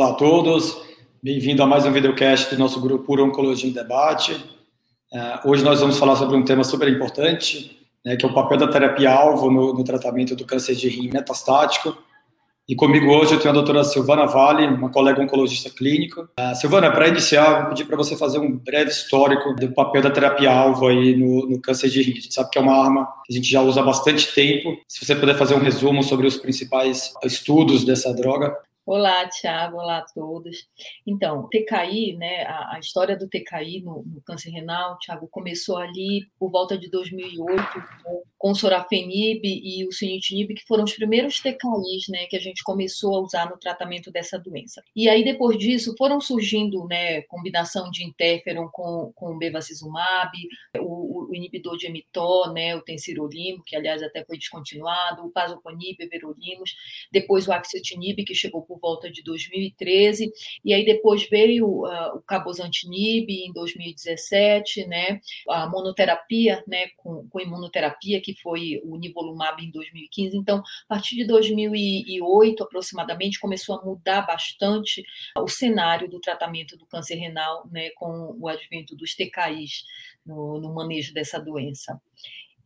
Olá a todos, bem-vindo a mais um videocast do nosso grupo Oncologia em Debate. Uh, hoje nós vamos falar sobre um tema super importante, né, que é o papel da terapia-alvo no, no, tratamento do câncer de rim metastático. E comigo hoje eu tenho a doutora Silvana Vale, uma colega oncologista clínica. Uh, Silvana, para iniciar, vou pedir para você fazer um breve histórico do papel da terapia-alvo aí no, no, câncer de rim. A gente sabe que é uma arma que a gente já usa há bastante tempo. Se você puder fazer um resumo sobre os principais estudos dessa droga. Olá, Tiago, olá a todos. Então, TKI, né, a, a história do TKI no, no câncer renal, Tiago, começou ali por volta de 2008, com o sorafenib e o sunitinib, que foram os primeiros TKIs, né, que a gente começou a usar no tratamento dessa doença. E aí, depois disso, foram surgindo, né, combinação de interferon com, com bevacizumab, o, o inibidor de emitó, né, o tensirolimbo, que, aliás, até foi descontinuado, o pazopanib, everolimus, depois o axitinib, que chegou por volta de 2013, e aí depois veio uh, o cabozantinib em 2017, né, a monoterapia, né, com, com imunoterapia, que foi o nivolumab em 2015. Então, a partir de 2008, aproximadamente, começou a mudar bastante o cenário do tratamento do câncer renal, né, com o advento dos TKIs no, no manejo dessa doença.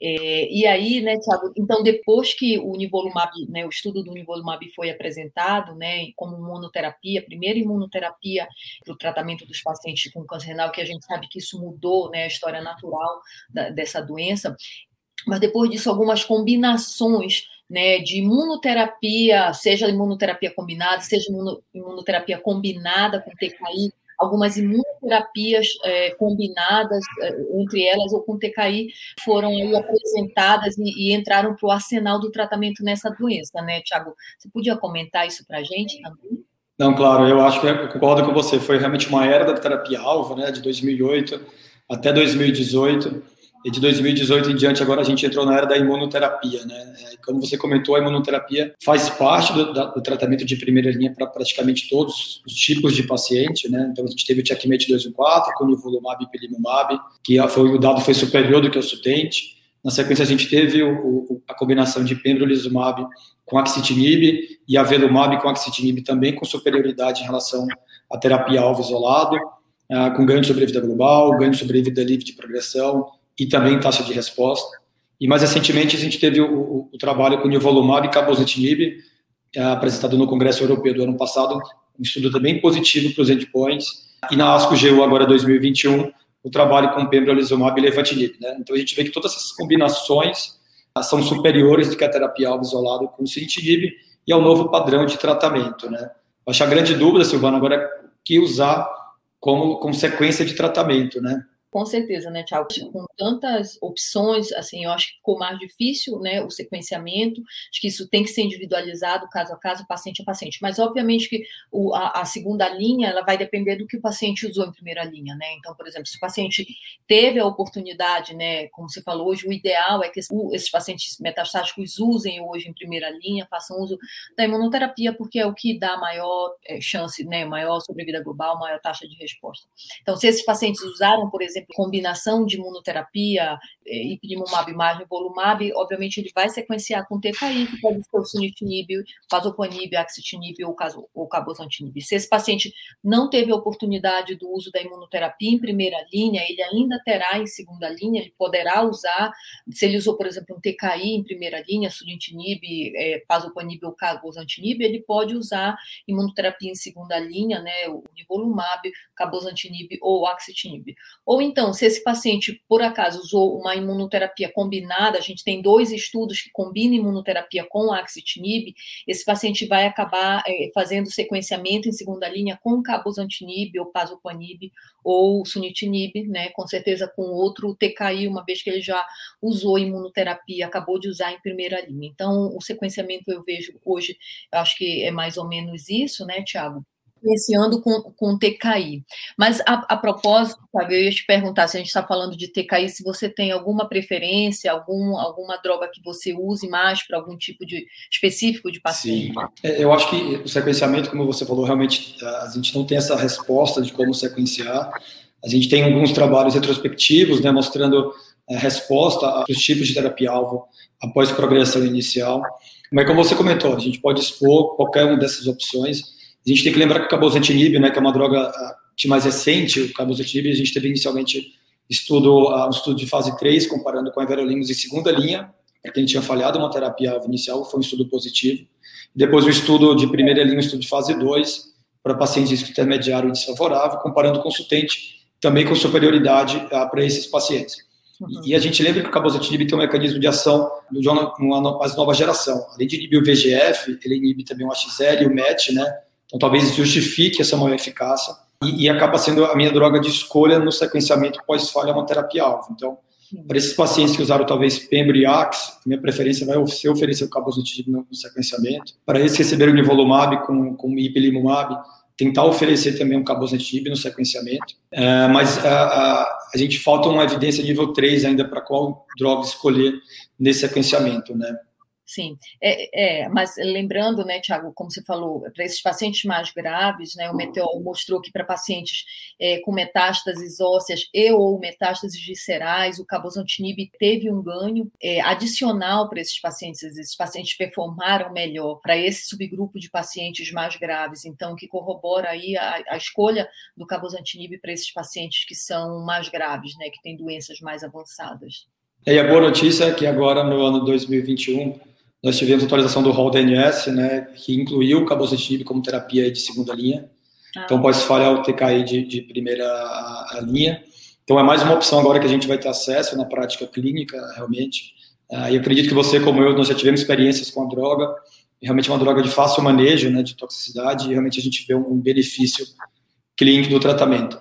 É, e aí, né, Thiago, então depois que o nivolumab, né, o estudo do nivolumab foi apresentado, né, como monoterapia, primeira imunoterapia para o tratamento dos pacientes com câncer renal, que a gente sabe que isso mudou, né, a história natural da, dessa doença, mas depois disso algumas combinações né, de imunoterapia, seja imunoterapia combinada, seja imunoterapia combinada com TKI, algumas imunoterapias é, combinadas é, entre elas ou com TKI foram aí apresentadas e, e entraram para o arsenal do tratamento nessa doença, né, Tiago? Você podia comentar isso para a gente também? Não, claro, eu acho que eu concordo com você. Foi realmente uma era da terapia-alvo, né, de 2008 até 2018 e de 2018 em diante, agora a gente entrou na era da imunoterapia, né? É, como você comentou, a imunoterapia faz parte do, do tratamento de primeira linha para praticamente todos os tipos de paciente, né? Então a gente teve o Checkmate 214 com nivolumab e ipilimumab, que foi, o dado foi superior do que o Sutente. Na sequência a gente teve o, o, a combinação de pembrolizumab com axitinib e avelumab com axitinib também com superioridade em relação à terapia alvo isolado, uh, com ganho de sobrevida global, ganho de sobrevida livre de progressão, e também taxa de resposta. E mais recentemente a gente teve o, o, o trabalho com o nivolumab e cabozantinib, é, apresentado no Congresso Europeu do ano passado, um estudo também positivo para os endpoints. E na ASCO-GU agora 2021, o trabalho com pembrolizumab e levantinib. Né? Então a gente vê que todas essas combinações ah, são superiores do que a terapia alvo isolada com sunitinib e ao novo padrão de tratamento. Né? Acho a grande dúvida, Silvana, agora é que usar como, como sequência de tratamento, né? Com certeza, né, Tiago? Com tantas opções, assim, eu acho que ficou mais difícil, né, o sequenciamento. Acho que isso tem que ser individualizado caso a caso, paciente a paciente. Mas, obviamente, que o, a, a, segunda linha, ela vai depender do que o paciente usou em primeira linha, né? Então, por exemplo, se o paciente teve a oportunidade, né, como você falou hoje, o ideal é que esses pacientes metastáticos usem hoje em primeira linha, façam uso da imunoterapia, porque é o que dá maior é, chance, né, maior sobrevida global, maior taxa de resposta. Então, se esses pacientes usaram, por exemplo, combinação de imunoterapia, eh, ipilimumab mais nivolumab, obviamente ele vai sequenciar com TKI, que pode ser o sunitinib, pazopanib, axitinib ou, ou cabozantinib. Se esse paciente não teve a oportunidade do uso da imunoterapia em primeira linha, ele ainda terá em segunda linha, ele poderá usar, se ele usou, por exemplo, um TKI em primeira linha, sunitinib, é, pazopanib ou cabozantinib, ele pode usar imunoterapia em segunda linha, né, o nivolumab, cabozantinib ou axitinib. Ou então, se esse paciente, por acaso, usou uma imunoterapia combinada, a gente tem dois estudos que combinam imunoterapia com axitinib, esse paciente vai acabar é, fazendo sequenciamento em segunda linha com cabozantinib ou pazopanib ou sunitinib, né, com certeza com outro TKI, uma vez que ele já usou imunoterapia, acabou de usar em primeira linha. Então, o sequenciamento eu vejo hoje, eu acho que é mais ou menos isso, né, Tiago? Influenciando com, com TKI. Mas, a, a propósito, sabe, eu ia te perguntar se a gente está falando de TKI, se você tem alguma preferência, algum, alguma droga que você use mais para algum tipo de específico de paciente? Sim, é, eu acho que o sequenciamento, como você falou, realmente a gente não tem essa resposta de como sequenciar. A gente tem alguns trabalhos retrospectivos, né, mostrando a resposta para os tipos de terapia-alvo após progressão inicial. Mas como você comentou, a gente pode expor qualquer uma dessas opções A gente tem que lembrar que o cabozantinib, né, que é uma droga mais recente, o cabozantinib, a gente teve inicialmente estudo, um estudo de fase 3, comparando com a everolimus em segunda linha, para quem tinha falhado uma terapia inicial, foi um estudo positivo. Depois o estudo de primeira linha, um estudo de fase 2, para pacientes de risco intermediário e desfavorável, comparando com o SUTENT, também com superioridade uh, para esses pacientes. Uhum. E a gente lembra que o cabozantinib tem um mecanismo de ação de uma mais nova geração. Além de inibir o VGF, ele inibe também o HZL e o MET, né? Então talvez justifique essa maior eficácia e, e acaba sendo a minha droga de escolha no sequenciamento pós-falha uma terapia-alvo. Então, para esses pacientes que usaram talvez Pembro e Ax, minha preferência vai ser oferecer o cabozantinib no, no sequenciamento. Para esses que receberam o nivolumab com, com ipilimumab, tentar oferecer também um cabozantinib no sequenciamento. É, mas a, a, a, gente falta uma evidência nível 3 ainda para qual droga escolher nesse sequenciamento, né? Sim, é, é, mas lembrando, né, Tiago, como você falou, para esses pacientes mais graves, né, o Meteor mostrou que para pacientes é, com metástases ósseas e ou metástases viscerais, o cabozantinib teve um ganho é, adicional para esses pacientes, esses pacientes performaram melhor. Para esse subgrupo de pacientes mais graves, então que corrobora aí a, a escolha do cabozantinib para esses pacientes que são mais graves, né, que têm doenças mais avançadas. E a boa notícia é que agora no ano 2021 nós tivemos atualização do rol DNS, né, que incluiu o cabozantinib como terapia de segunda linha. Ah. Então, pode falhar o TKI de, de primeira linha. Então, é mais uma opção agora que a gente vai ter acesso na prática clínica, realmente. Uh, e acredito que você, como eu, nós já tivemos experiências com a droga. Realmente é uma droga de fácil manejo, né, de toxicidade, e realmente a gente vê um benefício clínico do tratamento.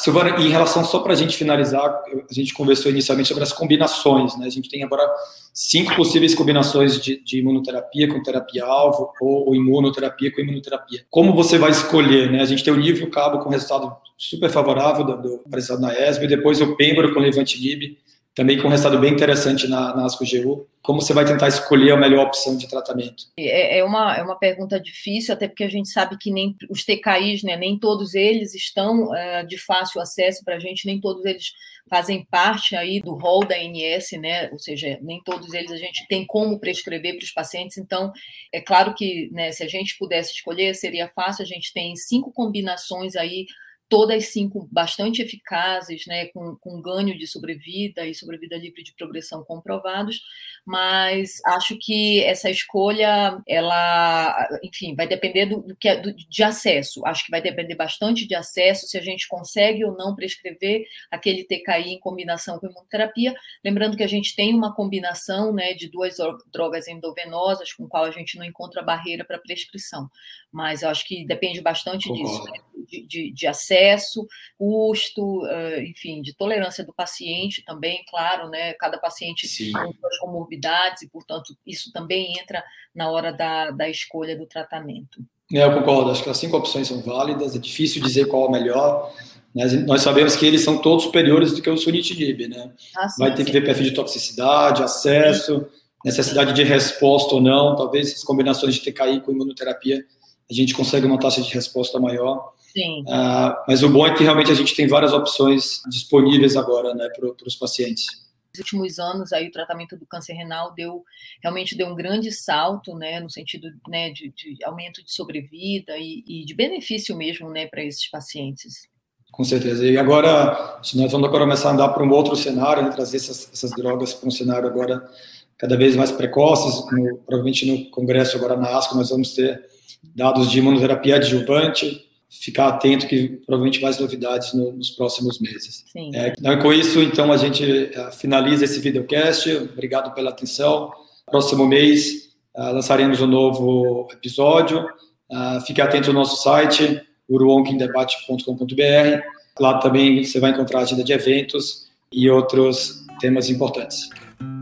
Silvana, em relação só para a gente finalizar, a gente conversou inicialmente sobre as combinações, né? A gente tem agora cinco possíveis combinações de, de imunoterapia com terapia-alvo ou, ou, imunoterapia com imunoterapia. Como você vai escolher, né? A gente tem o nível cabo com resultado super favorável do, do apresentado na ESB, depois o pembro com levantinib, também com um resultado bem interessante na, na ASCO-GU. Como você vai tentar escolher a melhor opção de tratamento? É, é, uma, é uma pergunta difícil, até porque a gente sabe que nem os TKIs, né, nem todos eles estão é, de fácil acesso para a gente, nem todos eles fazem parte aí do rol da ANS, né, ou seja, nem todos eles a gente tem como prescrever para os pacientes, então é claro que né, se a gente pudesse escolher, seria fácil, a gente tem cinco combinações aí todas cinco bastante eficazes, né, com, com ganho de sobrevida e sobrevida livre de progressão comprovados, mas acho que essa escolha, ela, enfim, vai depender do, do que é, do, de acesso. Acho que vai depender bastante de acesso, se a gente consegue ou não prescrever aquele TKI em combinação com imunoterapia. Lembrando que a gente tem uma combinação, né, de duas drogas endovenosas, com qual a gente não encontra barreira para prescrição. Mas eu acho que depende bastante disso, né, de, de, de acesso custo, enfim, de tolerância do paciente também, claro, né? Cada paciente Sim. com suas comorbidades e, portanto, isso também entra na hora da, da escolha do tratamento. É, eu concordo, acho que as cinco opções são válidas, é difícil dizer qual é o melhor, mas nós sabemos que eles são todos superiores do que o sunitinib, né? Ah, sim, Vai ter sim. que ver perfil de toxicidade, acesso, necessidade de resposta ou não, talvez as combinações de TKI com imunoterapia a gente consegue uma taxa de resposta maior. Sim. Uh, mas o bom é que realmente a gente tem várias opções disponíveis agora né, para os pacientes. Nos últimos anos, aí, o tratamento do câncer renal deu realmente deu um grande salto, né, no sentido né, de, de aumento de sobrevida e, e de benefício mesmo né, para esses pacientes. Com certeza. E agora, nós vamos agora começar a andar para um outro cenário, né, trazer essas, essas drogas para um cenário agora cada vez mais precoces. No, provavelmente no congresso agora na ASCO nós vamos ter dados de imunoterapia adjuvante, ficar atento que provavelmente mais novidades no, nos próximos meses. Sim. É, então, com isso, então, a gente uh, finaliza esse videocast. Obrigado pela atenção. Próximo mês uh, lançaremos um novo episódio. Uh, fique atento ao nosso site, uruonkindebate.com.br. Lá também você vai encontrar a agenda de eventos e outros temas importantes.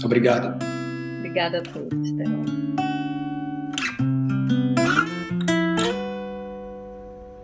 Obrigado. Obrigada a todos.